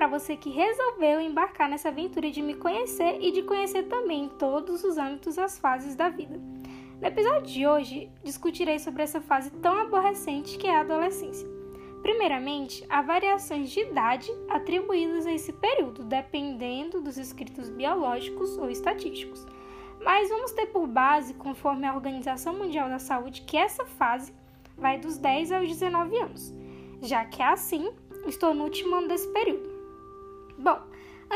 para você que resolveu embarcar nessa aventura de me conhecer e de conhecer também todos os âmbitos as fases da vida. No episódio de hoje, discutirei sobre essa fase tão aborrecente que é a adolescência. Primeiramente, há variações de idade atribuídas a esse período, dependendo dos escritos biológicos ou estatísticos. Mas vamos ter por base, conforme a Organização Mundial da Saúde, que essa fase vai dos 10 aos 19 anos. Já que assim, estou no último ano desse período.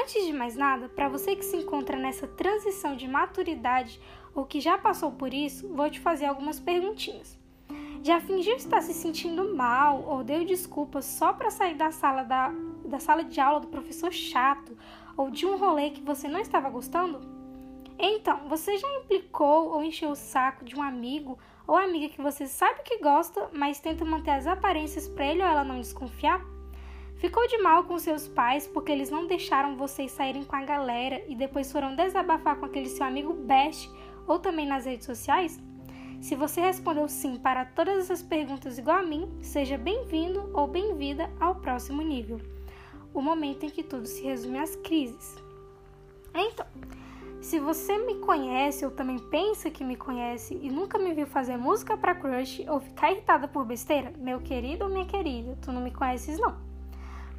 Antes de mais nada, para você que se encontra nessa transição de maturidade ou que já passou por isso, vou te fazer algumas perguntinhas. Já fingiu estar se sentindo mal ou deu desculpas só para sair da sala, da, da sala de aula do professor chato ou de um rolê que você não estava gostando? Então, você já implicou ou encheu o saco de um amigo ou amiga que você sabe que gosta, mas tenta manter as aparências para ele ou ela não desconfiar? Ficou de mal com seus pais porque eles não deixaram vocês saírem com a galera e depois foram desabafar com aquele seu amigo best ou também nas redes sociais? Se você respondeu sim para todas essas perguntas igual a mim, seja bem-vindo ou bem-vinda ao próximo nível, o momento em que tudo se resume às crises. Então, se você me conhece ou também pensa que me conhece e nunca me viu fazer música para crush ou ficar irritada por besteira, meu querido ou minha querida, tu não me conheces não.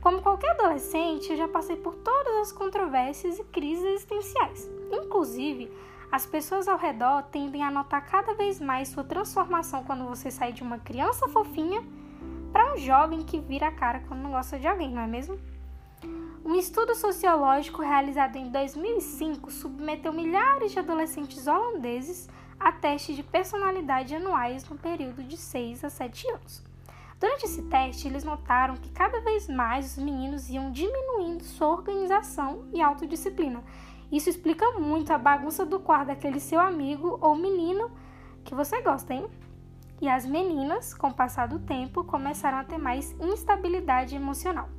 Como qualquer adolescente, eu já passei por todas as controvérsias e crises existenciais. Inclusive, as pessoas ao redor tendem a notar cada vez mais sua transformação quando você sai de uma criança fofinha para um jovem que vira a cara quando não gosta de alguém, não é mesmo? Um estudo sociológico realizado em 2005 submeteu milhares de adolescentes holandeses a testes de personalidade anuais no período de 6 a 7 anos. Durante esse teste, eles notaram que cada vez mais os meninos iam diminuindo sua organização e autodisciplina isso explica muito a bagunça do quarto daquele seu amigo ou menino que você gosta, hein? E as meninas, com o passar do tempo, começaram a ter mais instabilidade emocional.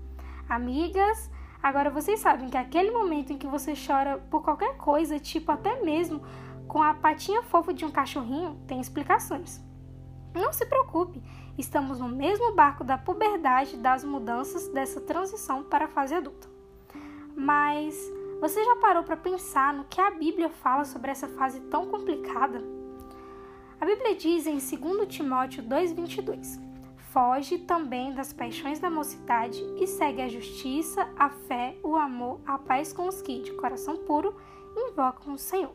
Amigas, agora vocês sabem que aquele momento em que você chora por qualquer coisa, tipo até mesmo com a patinha fofa de um cachorrinho, tem explicações. Não se preocupe, estamos no mesmo barco da puberdade, das mudanças, dessa transição para a fase adulta. Mas você já parou para pensar no que a Bíblia fala sobre essa fase tão complicada? A Bíblia diz em 2 Timóteo 2,22: Foge também das paixões da mocidade e segue a justiça, a fé, o amor, a paz com os que, de coração puro, invocam o Senhor.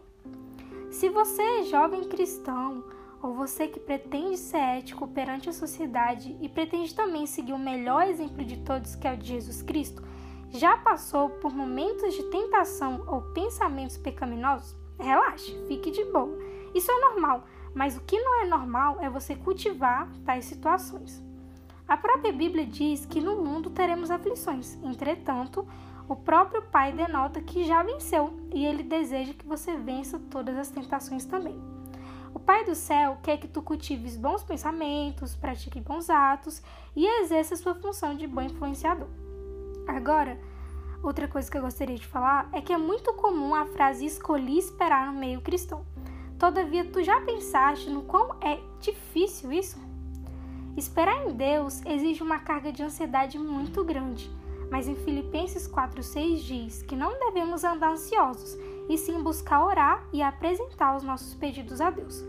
Se você é jovem cristão, ou você que pretende ser ético perante a sociedade e pretende também seguir o melhor exemplo de todos, que é o de Jesus Cristo, já passou por momentos de tentação ou pensamentos pecaminosos? Relaxe, fique de boa. Isso é normal, mas o que não é normal é você cultivar tais situações. A própria Bíblia diz que no mundo teremos aflições, entretanto, o próprio Pai denota que já venceu e ele deseja que você vença todas as tentações também. O Pai do céu quer que tu cultives bons pensamentos, pratique bons atos e exerça sua função de bom influenciador. Agora, outra coisa que eu gostaria de falar é que é muito comum a frase escolhi esperar no meio cristão. Todavia, tu já pensaste no quão é difícil isso? Esperar em Deus exige uma carga de ansiedade muito grande, mas em Filipenses 4,6 diz que não devemos andar ansiosos, e sim buscar orar e apresentar os nossos pedidos a Deus.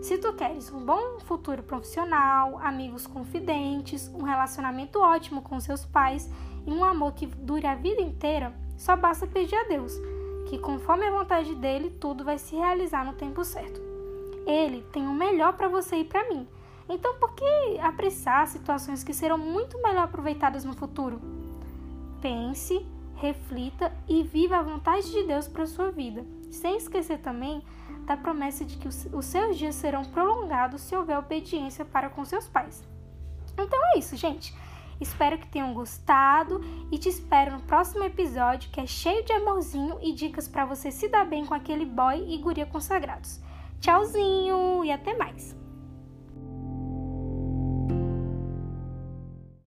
Se tu queres um bom futuro profissional, amigos confidentes, um relacionamento ótimo com seus pais e um amor que dure a vida inteira, só basta pedir a Deus, que conforme a vontade dele, tudo vai se realizar no tempo certo. Ele tem o melhor para você e para mim. Então, por que apressar situações que serão muito melhor aproveitadas no futuro? Pense, reflita e viva a vontade de Deus para sua vida, sem esquecer também da promessa de que os seus dias serão prolongados se houver obediência para com seus pais. Então é isso, gente. Espero que tenham gostado e te espero no próximo episódio que é cheio de amorzinho e dicas para você se dar bem com aquele boy e guria consagrados. Tchauzinho e até mais!